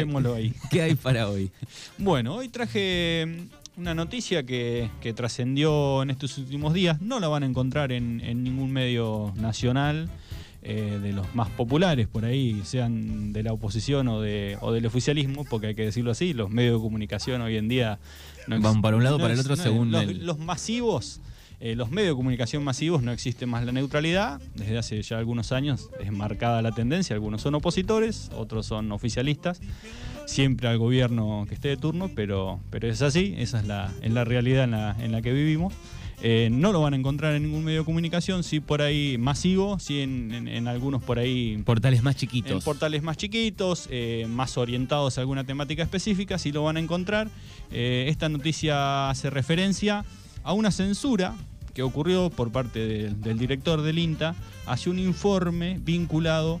Dejémoslo ahí. ¿Qué hay para hoy? Bueno, hoy traje una noticia que, trascendió en estos últimos días. No la van a encontrar en, ningún medio nacional. Eh, de los más populares por ahí, sean de la oposición o, de, o del oficialismo, porque hay que decirlo así, los medios de comunicación hoy en día van para un lado o para el otro según los, el... los masivos eh, los medios de comunicación masivos no existe más la neutralidad. Desde hace ya algunos años es marcada la tendencia. Algunos son opositores, otros son oficialistas. Siempre al gobierno que esté de turno, pero, pero es así. Esa es la, la realidad en la, que vivimos. Eh, no lo van a encontrar en ningún medio de comunicación, sí por ahí masivo, sí en, algunos por ahí... Portales más chiquitos. En portales más chiquitos, eh, más orientados a alguna temática específica, sí lo van a encontrar. esta noticia hace referencia a una censura que ocurrió por parte del director del INTA hacia un informe vinculado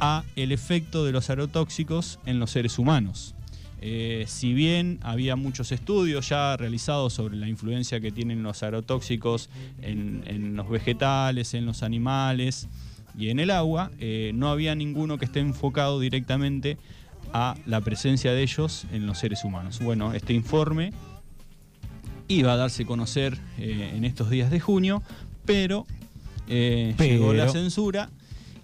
a el efecto de los aerotóxicos en los seres humanos. Eh, si bien había muchos estudios ya realizados sobre la influencia que tienen los aerotóxicos en, los vegetales, en los animales y en el agua, eh, no había ninguno que esté enfocado directamente a la presencia de ellos en los seres humanos. Bueno, este informe iba a darse a conocer eh, en estos días de junio, pero, eh, llegó la censura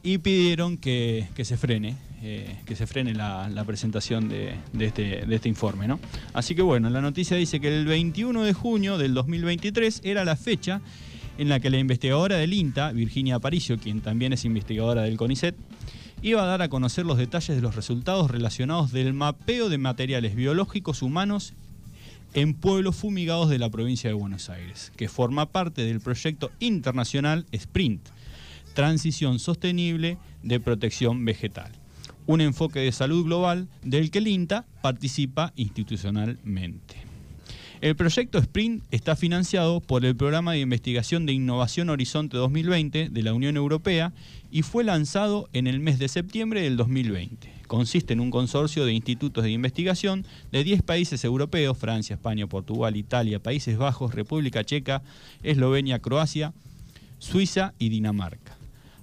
y pidieron que, se frene. Eh, que se frene la, presentación este, de, este, informe. ¿no? Así que bueno, la noticia dice que el 21 de junio del 2023 era la fecha en la que la investigadora del INTA, Virginia Aparicio, quien también es investigadora del CONICET, iba a dar a conocer los detalles de los resultados relacionados del mapeo de materiales biológicos humanos en pueblos fumigados de la provincia de Buenos Aires, que forma parte del proyecto internacional SPRINT, Transición Sostenible de Protección Vegetal, un enfoque de salud global del que el INTA participa institucionalmente. El proyecto SPRINT está financiado por el Programa de Investigación de Innovación Horizonte 2020 de la Unión Europea y fue lanzado en el mes de septiembre del 2020. Consiste en un consorcio de institutos de investigación de 10 países europeos, Francia, España, Portugal, Italia, Países Bajos, República Checa, Eslovenia, Croacia, Suiza y Dinamarca,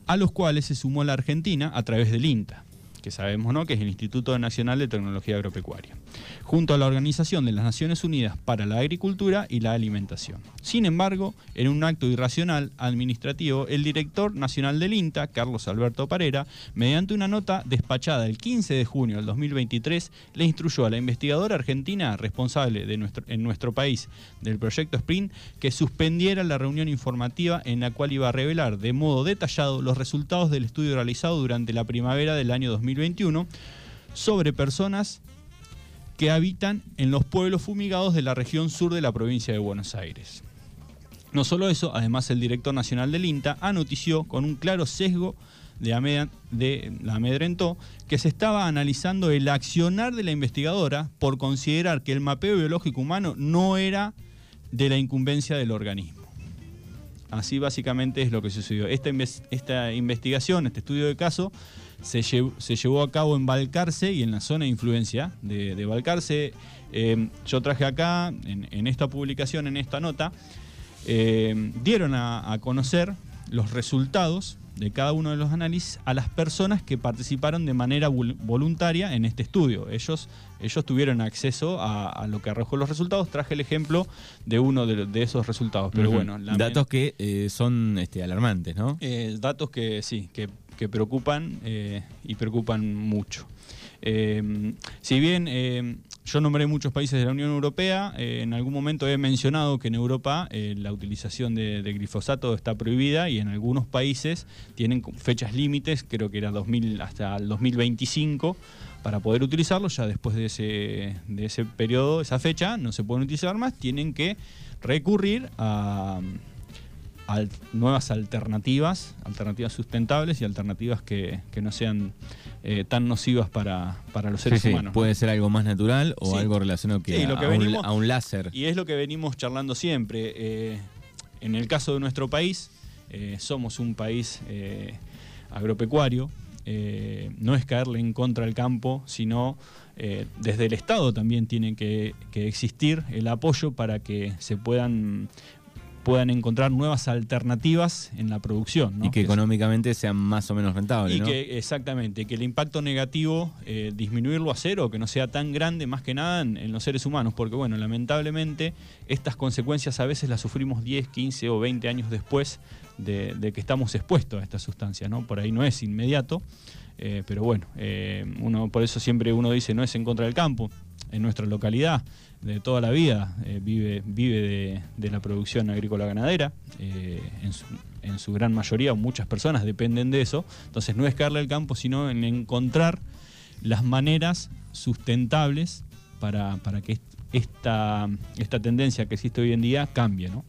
a los cuales se sumó la Argentina a través del INTA que sabemos ¿no? que es el Instituto Nacional de Tecnología Agropecuaria, junto a la Organización de las Naciones Unidas para la Agricultura y la Alimentación. Sin embargo, en un acto irracional administrativo, el director nacional del INTA, Carlos Alberto Parera, mediante una nota despachada el 15 de junio del 2023, le instruyó a la investigadora argentina responsable de nuestro, en nuestro país del proyecto Sprint que suspendiera la reunión informativa en la cual iba a revelar de modo detallado los resultados del estudio realizado durante la primavera del año 2023 2021 sobre personas que habitan en los pueblos fumigados de la región sur de la provincia de Buenos Aires. No solo eso, además el director nacional del INTA anotició con un claro sesgo de, la amedrentó que se estaba analizando el accionar de la investigadora por considerar que el mapeo biológico humano no era de la incumbencia del organismo. Así básicamente es lo que sucedió. Esta investigación, este estudio de caso, se, llevó a cabo en Balcarce y en la zona de influencia de, de Balcarce. Eh, yo traje acá, en, esta publicación, en esta nota, eh, dieron a, conocer los resultados de cada uno de los análisis a las personas que participaron de manera voluntaria en este estudio. Ellos, ellos tuvieron acceso a, lo que arrojó los resultados. Traje el ejemplo de uno de, esos resultados. Pero bueno, datos que eh, son este, alarmantes, ¿no? datos que sí, que que preocupan eh, y preocupan mucho. Eh, si bien eh, yo nombré muchos países de la Unión Europea, en algún momento he mencionado que en Europa la utilización de, glifosato está prohibida y en algunos países tienen fechas límites, creo que era 2000 hasta el 2025 para poder utilizarlo, ya después de ese, de ese periodo, esa fecha, no se pueden utilizar más, tienen que recurrir a nuevas alternativas, alternativas sustentables y alternativas que, no sean eh, tan nocivas para, los seres humanos. Puede ser algo más natural o algo relacionado que, a, un, láser. Y es lo que venimos charlando siempre. Eh, en el caso de nuestro país, eh, somos un país agropecuario. no es caerle en contra al campo, sino desde el Estado también tiene que existir el apoyo para que se puedan puedan encontrar nuevas alternativas en la producción. Y que, económicamente sean más o menos rentables. Y que, exactamente, que el impacto negativo eh, disminuirlo a cero, que no sea tan grande más que nada en, los seres humanos, porque bueno, lamentablemente estas consecuencias a veces las sufrimos 10, 15 o 20 años después de, que estamos expuestos a esta sustancia, ¿no? Por ahí no es inmediato. Eh, pero bueno, eh, uno, por eso siempre uno dice no es en contra del campo. En nuestra localidad de toda la vida, eh, vive, vive de, la producción agrícola ganadera, eh, en, su, gran mayoría, muchas personas dependen de eso, entonces no es caerle al campo, sino en encontrar las maneras sustentables para, que esta, esta tendencia que existe hoy en día cambie. ¿no?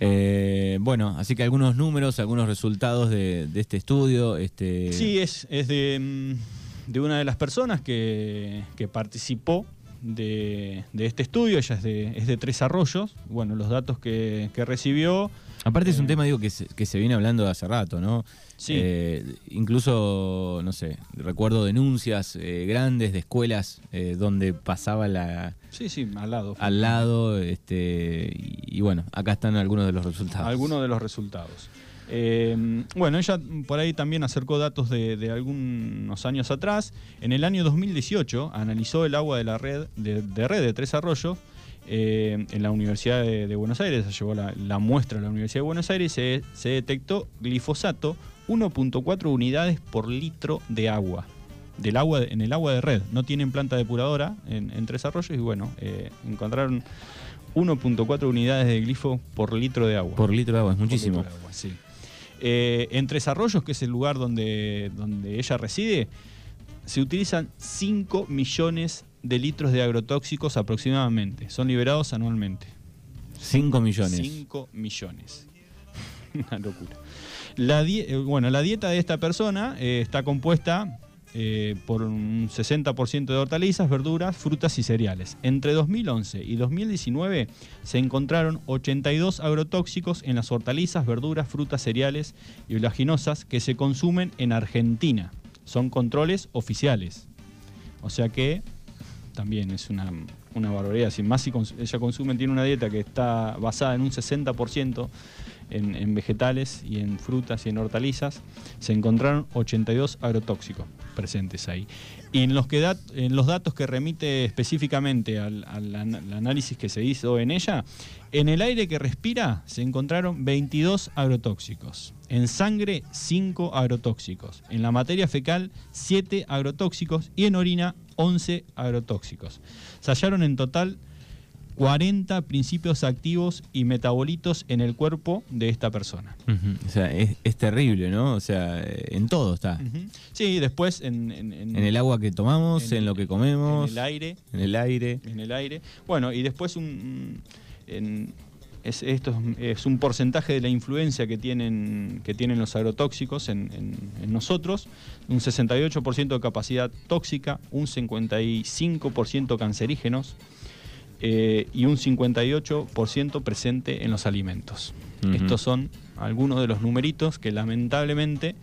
Eh, bueno, así que algunos números, algunos resultados de, este estudio. Este... Sí, es, es de, mm, de, una de las personas que, que participó de, este estudio, ella es de, es de Tres Arroyos, bueno, los datos que, recibió... Aparte es un eh, tema, digo, que se, que se viene hablando de hace rato, ¿no? Sí. Eh, incluso, no sé, recuerdo denuncias eh, grandes de escuelas donde pasaba la... Sí, sí, al lado. Al lado, este, y, bueno, acá están algunos de los resultados. Algunos de los resultados. Em, bueno, ella por ahí también acercó datos de, algunos años atrás. En el año 2018 analizó el agua de la red de, red de Tres Arroyos eh, en la Universidad de, Buenos Aires. Se llevó la, muestra a la Universidad de Buenos Aires y se, detectó glifosato 1.4 unidades por litro de agua. Del agua en el agua de red. No tienen planta depuradora en, Tres Arroyos y bueno, eh, encontraron 1.4 unidades de glifo por litro de agua. Por litro de agua, es muchísimo. sí. Eh, en Tres Arroyos, que es el lugar donde, donde ella reside, se utilizan 5 millones de litros de agrotóxicos aproximadamente. Son liberados anualmente. 5 millones. 5 millones. Una locura. La eh, bueno, la dieta de esta persona eh, está compuesta eh, por un 60% de hortalizas, verduras, frutas y cereales. Entre 2011 y 2019 se encontraron 82 agrotóxicos en las hortalizas, verduras, frutas, cereales y oleaginosas que se consumen en Argentina. Son controles oficiales. O sea que también es una, barbaridad. Sin más si ella consume, tiene una dieta que está basada en un 60% en, vegetales y en frutas y en hortalizas, se encontraron 82 agrotóxicos presentes ahí. Y en los, que en los datos que remite específicamente al, análisis que se hizo en ella, en el aire que respira se encontraron 22 agrotóxicos. En sangre, 5 agrotóxicos. En la materia fecal, 7 agrotóxicos. Y en orina, 11 agrotóxicos. Se hallaron en total 40 principios activos y metabolitos en el cuerpo de esta persona. O sea, es, terrible, ¿no? O sea, en todo está. Sí, después en, en, el agua que tomamos, en, lo que comemos. En el aire. En el aire. En el aire. Bueno, y después un, esto es, un porcentaje de la influencia que tienen, que tienen los agrotóxicos en, nosotros, un 68% de capacidad tóxica, un 55% cancerígenos, eh, y un 58% presente en los alimentos. Estos son algunos de los numeritos que lamentablemente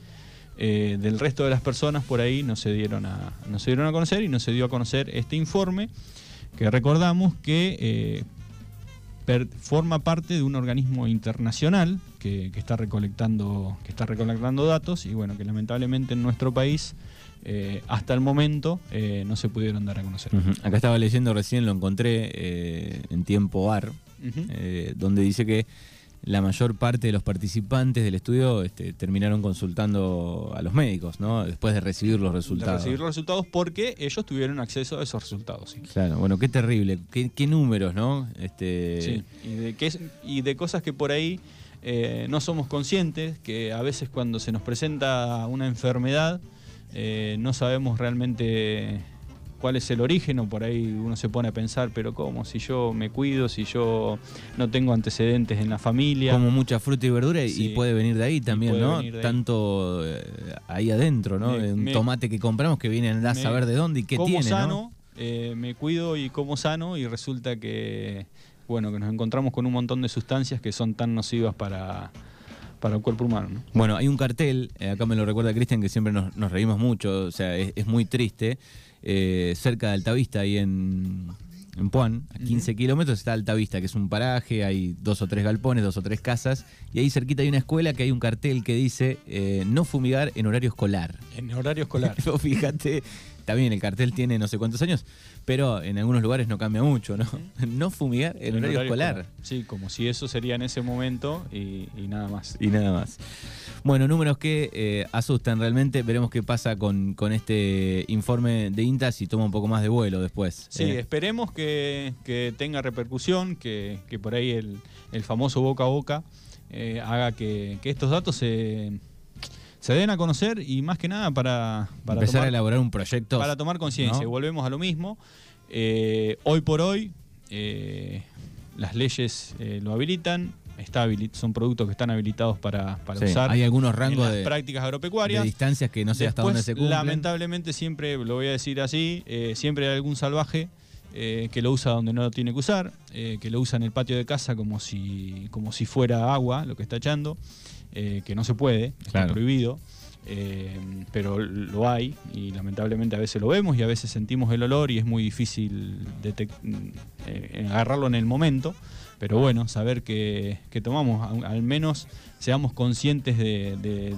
eh, del resto de las personas por ahí no se, dieron a, no se dieron a conocer y no se dio a conocer este informe que recordamos que eh, forma parte de un organismo internacional que, está recolectando, que está recolectando datos y bueno, que lamentablemente en nuestro país eh, hasta el momento eh, no se pudieron dar a conocer. Acá estaba leyendo recién, lo encontré eh, en tiempo AR, donde dice que la mayor parte de los participantes del estudio este, terminaron consultando a los médicos, ¿no? Después de recibir los resultados. recibir los resultados porque ellos tuvieron acceso a esos resultados. Claro, bueno, qué terrible, qué, números, ¿no? Este... Sí, y de, y de cosas que por ahí no somos conscientes, que a veces cuando se nos presenta una enfermedad, eh, no sabemos realmente cuál es el origen o por ahí uno se pone a pensar, pero ¿cómo? Si yo me cuido, si yo no tengo antecedentes en la familia. Como mucha fruta y verdura y puede venir de ahí también, ¿no? Tanto eh, ahí adentro, ¿no? un tomate que compramos que viene a saber de dónde y qué como tiene, sano, eh, me cuido y como sano y resulta que, bueno, que nos encontramos con un montón de sustancias que son tan nocivas para para el cuerpo humano. Bueno, hay un cartel, eh, acá me lo recuerda Cristian, que siempre nos, reímos mucho, o sea, es, muy triste, eh, cerca de Altavista, ahí en, en Puan, a 15 kilómetros, está Altavista, que es un paraje, hay dos o tres galpones, dos o tres casas, y ahí cerquita hay una escuela que hay un cartel que dice eh, no fumigar en horario escolar. En horario escolar. Fíjate, también el cartel tiene no sé cuántos años, pero en algunos lugares no cambia mucho, ¿no? No fumigar en, horario, escolar. Sí, como si eso sería en ese momento y, nada más. Y nada más. Bueno, números que eh, asustan realmente. Veremos qué pasa con, con, este informe de INTA si toma un poco más de vuelo después. Sí, eh. esperemos que, tenga repercusión, que, por ahí el, famoso boca a boca eh, haga que, estos datos se se den a conocer y más que nada para, empezar a elaborar un proyecto. Para tomar conciencia. Volvemos a lo mismo. Eh, hoy por hoy eh, las leyes eh, lo habilitan. Está son productos que están habilitados para, usar. Hay algunos rangos de prácticas agropecuarias. De distancias que no sé hasta dónde se cumplen. Lamentablemente siempre, lo voy a decir así, siempre hay algún salvaje que lo usa donde no lo tiene que usar, que lo usa en el patio de casa como si, como si fuera agua lo que está echando. Eh, que no se puede, está prohibido, eh, pero lo hay y lamentablemente a veces lo vemos y a veces sentimos el olor y es muy difícil eh, agarrarlo en el momento. Pero bueno, saber que, tomamos, al menos seamos conscientes de,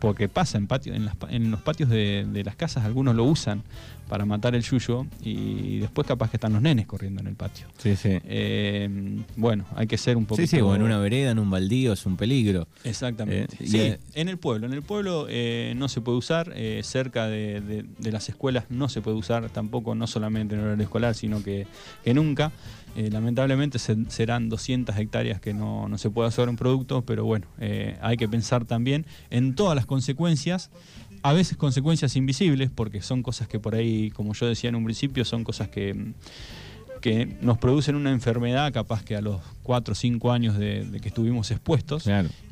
porque pasa en, patio, en, en los patios de, las casas, algunos lo usan para matar el yuyo y después capaz que están los nenes corriendo en el patio. Sí, sí. Eh, bueno, hay que ser un poco... Sí, sí, o en una vereda, en un baldío, es un peligro. Exactamente. Eh, sí, en el pueblo. En el pueblo eh, no se puede usar, cerca de, las escuelas no se puede usar tampoco, no solamente en horario escolar, sino que, nunca. Lamentablemente serán 200 hectáreas que no, no, se puede hacer un producto, pero bueno, hay que pensar también en todas las consecuencias a veces consecuencias invisibles, porque son cosas que por ahí, como yo decía en un principio, son cosas que, que nos producen una enfermedad capaz que a los 4 o 5 años de, que estuvimos expuestos.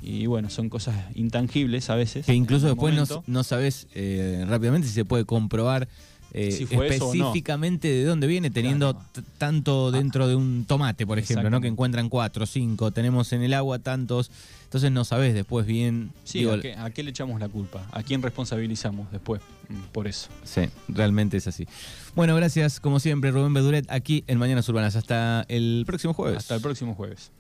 Y bueno, son cosas intangibles a veces. Que incluso después no, sabes eh, rápidamente si se puede comprobar eh, específicamente de dónde viene, teniendo tanto dentro de un tomate, por ejemplo, ¿no? que encuentran cuatro, cinco, tenemos en el agua tantos, entonces no sabes después bien. Sí, ¿a, qué, le echamos la culpa? ¿A quién responsabilizamos después mm, por eso? Sí, realmente es así. Bueno, gracias como siempre Rubén Beduret aquí en Mañanas Urbanas. Hasta el próximo jueves. Hasta el próximo jueves.